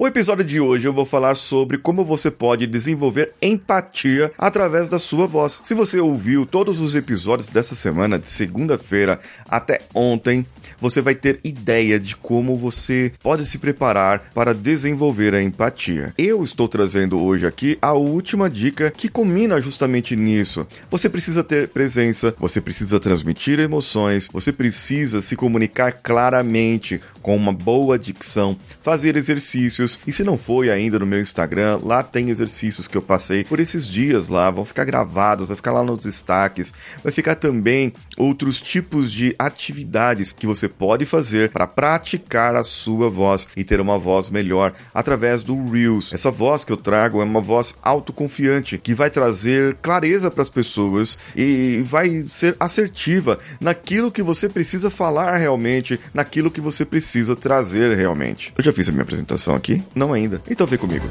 O episódio de hoje eu vou falar sobre como você pode desenvolver empatia através da sua voz. Se você ouviu todos os episódios dessa semana, de segunda-feira até ontem, você vai ter ideia de como você pode se preparar para desenvolver a empatia. Eu estou trazendo hoje aqui a última dica que combina justamente nisso. Você precisa ter presença, você precisa transmitir emoções, você precisa se comunicar claramente com uma boa dicção, fazer exercícios e se não foi ainda no meu Instagram, lá tem exercícios que eu passei por esses dias lá, vão ficar gravados, vai ficar lá nos destaques, vai ficar também outros tipos de atividades que você pode fazer para praticar a sua voz e ter uma voz melhor através do Reels. Essa voz que eu trago é uma voz autoconfiante que vai trazer clareza para as pessoas e vai ser assertiva naquilo que você precisa falar realmente, naquilo que você precisa trazer realmente. Eu já fiz a minha apresentação aqui não ainda. Então vem comigo.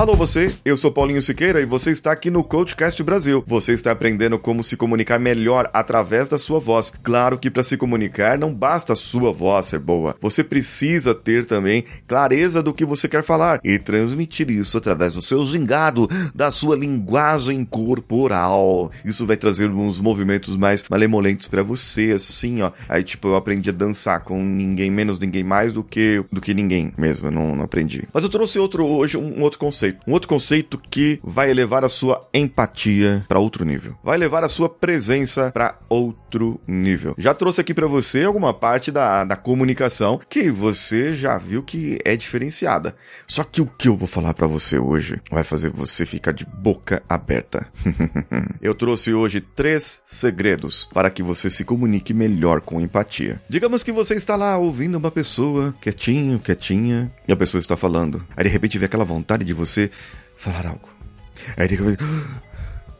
Alô você, eu sou Paulinho Siqueira e você está aqui no Coachcast Brasil. Você está aprendendo como se comunicar melhor através da sua voz. Claro que para se comunicar não basta a sua voz ser boa. Você precisa ter também clareza do que você quer falar e transmitir isso através do seu gingado, da sua linguagem corporal. Isso vai trazer uns movimentos mais malemolentes para você, assim, ó. Aí tipo, eu aprendi a dançar com ninguém menos ninguém mais do que do que ninguém mesmo, eu não, não aprendi. Mas eu trouxe outro hoje um outro conceito conceito. Um outro conceito que vai elevar a sua empatia para outro nível. Vai levar a sua presença para outro nível. Já trouxe aqui para você alguma parte da, da comunicação que você já viu que é diferenciada. Só que o que eu vou falar para você hoje vai fazer você ficar de boca aberta. eu trouxe hoje três segredos para que você se comunique melhor com empatia. Digamos que você está lá ouvindo uma pessoa quietinho, quietinha, e a pessoa está falando. Aí de repente vê aquela vontade de você você falar algo. Aí tem que.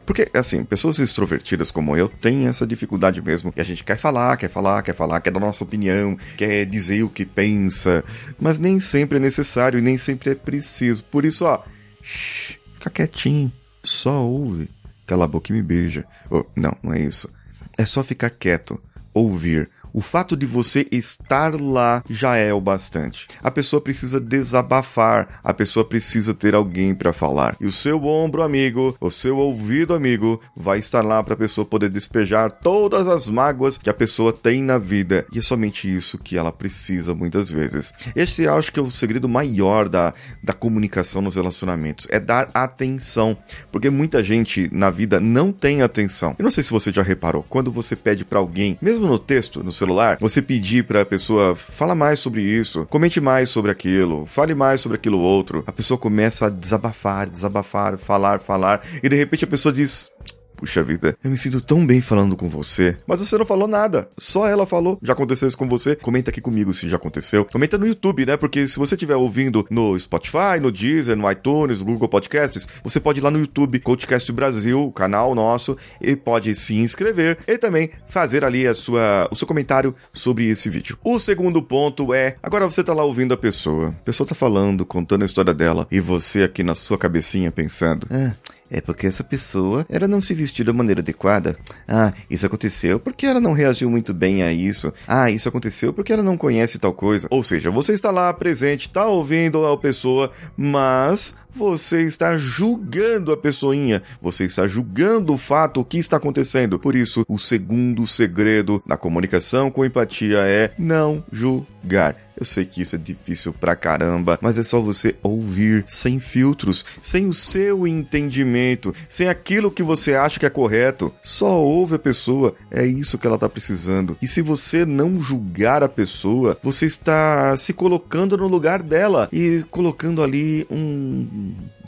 Porque, assim, pessoas extrovertidas como eu têm essa dificuldade mesmo. E a gente quer falar, quer falar, quer falar, quer dar nossa opinião, quer dizer o que pensa. Mas nem sempre é necessário e nem sempre é preciso. Por isso, ó, shh, fica quietinho, só ouve. Cala a boca e me beija. Oh, não, não é isso. É só ficar quieto, ouvir o fato de você estar lá já é o bastante. A pessoa precisa desabafar, a pessoa precisa ter alguém para falar. E o seu ombro amigo, o seu ouvido amigo, vai estar lá para a pessoa poder despejar todas as mágoas que a pessoa tem na vida. E é somente isso que ela precisa muitas vezes. Este acho que é o segredo maior da, da comunicação nos relacionamentos: é dar atenção. Porque muita gente na vida não tem atenção. Eu não sei se você já reparou, quando você pede para alguém, mesmo no texto, no celular, você pedir para a pessoa fala mais sobre isso, comente mais sobre aquilo, fale mais sobre aquilo outro, a pessoa começa a desabafar, desabafar, falar, falar, e de repente a pessoa diz: Puxa vida, eu me sinto tão bem falando com você. Mas você não falou nada. Só ela falou. Já aconteceu isso com você? Comenta aqui comigo se já aconteceu. Comenta no YouTube, né? Porque se você estiver ouvindo no Spotify, no Deezer, no iTunes, no Google Podcasts, você pode ir lá no YouTube, Coachcast Brasil, canal nosso, e pode se inscrever e também fazer ali a sua, o seu comentário sobre esse vídeo. O segundo ponto é: agora você tá lá ouvindo a pessoa. A pessoa tá falando, contando a história dela, e você aqui na sua cabecinha pensando. Ah, é porque essa pessoa, ela não se vestiu da maneira adequada. Ah, isso aconteceu porque ela não reagiu muito bem a isso. Ah, isso aconteceu porque ela não conhece tal coisa. Ou seja, você está lá presente, está ouvindo a pessoa, mas você está julgando a pessoinha, você está julgando o fato, o que está acontecendo. Por isso, o segundo segredo da comunicação com empatia é não julgar. Eu sei que isso é difícil pra caramba, mas é só você ouvir sem filtros, sem o seu entendimento, sem aquilo que você acha que é correto. Só ouve a pessoa, é isso que ela tá precisando. E se você não julgar a pessoa, você está se colocando no lugar dela e colocando ali um,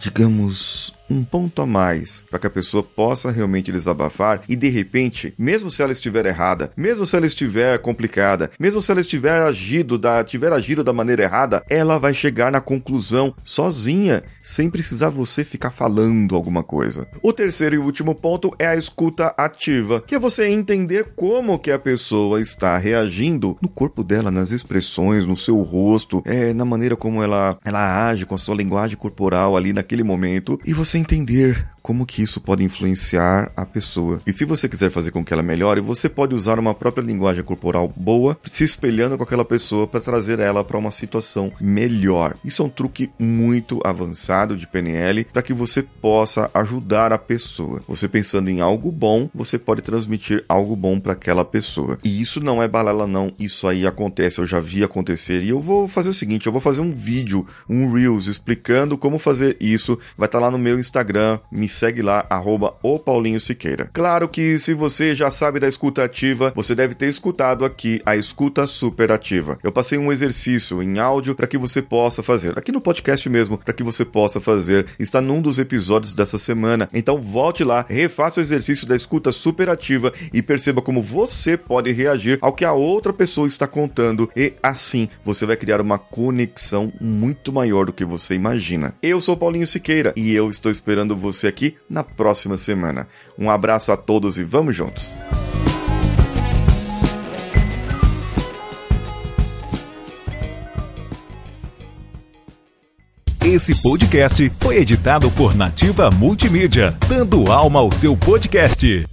digamos, um ponto a mais para que a pessoa possa realmente desabafar e de repente, mesmo se ela estiver errada, mesmo se ela estiver complicada, mesmo se ela estiver agido da tiver agido da maneira errada, ela vai chegar na conclusão sozinha, sem precisar você ficar falando alguma coisa. O terceiro e último ponto é a escuta ativa, que é você entender como que a pessoa está reagindo no corpo dela, nas expressões, no seu rosto, é, na maneira como ela ela age com a sua linguagem corporal ali naquele momento e você entender como que isso pode influenciar a pessoa. E se você quiser fazer com que ela melhore, você pode usar uma própria linguagem corporal boa, se espelhando com aquela pessoa para trazer ela para uma situação melhor. Isso é um truque muito avançado de PNL para que você possa ajudar a pessoa. Você pensando em algo bom, você pode transmitir algo bom para aquela pessoa. E isso não é balela não, isso aí acontece, eu já vi acontecer e eu vou fazer o seguinte, eu vou fazer um vídeo, um reels explicando como fazer isso. Vai estar tá lá no meu Instagram, me segue lá, arroba o Paulinho Siqueira. Claro que se você já sabe da escuta ativa, você deve ter escutado aqui a escuta superativa. Eu passei um exercício em áudio para que você possa fazer, aqui no podcast mesmo, para que você possa fazer. Está num dos episódios dessa semana. Então volte lá, refaça o exercício da escuta superativa e perceba como você pode reagir ao que a outra pessoa está contando e assim você vai criar uma conexão muito maior do que você imagina. Eu sou Paulinho Siqueira e eu estou esperando você aqui na próxima semana. Um abraço a todos e vamos juntos! Esse podcast foi editado por Nativa Multimídia, dando alma ao seu podcast.